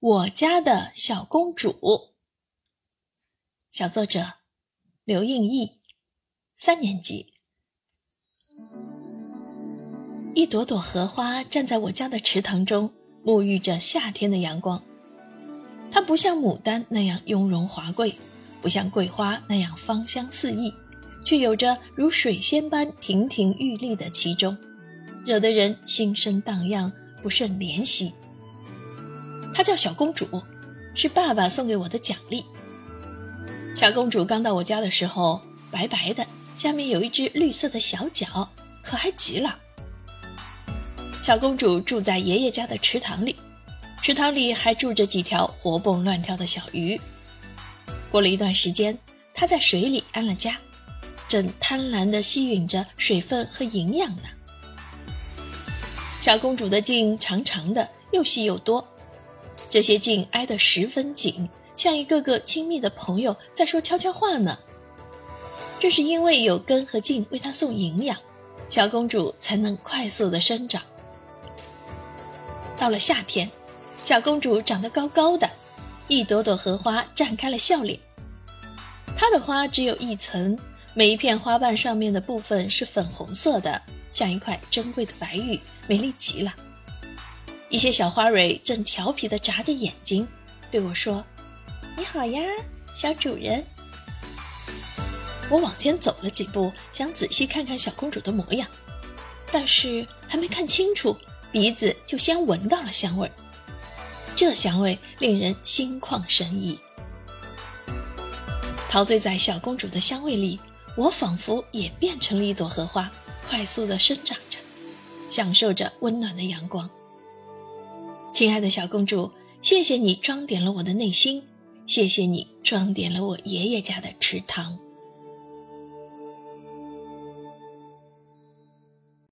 我家的小公主，小作者刘映毅，三年级。一朵朵荷花站在我家的池塘中，沐浴着夏天的阳光。它不像牡丹那样雍容华贵，不像桂花那样芳香四溢，却有着如水仙般亭亭玉立的其中，惹得人心生荡漾，不胜怜惜。她叫小公主，是爸爸送给我的奖励。小公主刚到我家的时候，白白的，下面有一只绿色的小脚，可爱极了。小公主住在爷爷家的池塘里，池塘里还住着几条活蹦乱跳的小鱼。过了一段时间，她在水里安了家，正贪婪地吸吮着水分和营养呢。小公主的茎长长的，又细又多。这些茎挨得十分紧，像一个个亲密的朋友在说悄悄话呢。这是因为有根和茎为它送营养，小公主才能快速的生长。到了夏天，小公主长得高高的，一朵朵荷花绽开了笑脸。它的花只有一层，每一片花瓣上面的部分是粉红色的，像一块珍贵的白玉，美丽极了。一些小花蕊正调皮地眨着眼睛，对我说：“你好呀，小主人。”我往前走了几步，想仔细看看小公主的模样，但是还没看清楚，鼻子就先闻到了香味。这香味令人心旷神怡。陶醉在小公主的香味里，我仿佛也变成了一朵荷花，快速地生长着，享受着温暖的阳光。亲爱的小公主，谢谢你装点了我的内心，谢谢你装点了我爷爷家的池塘。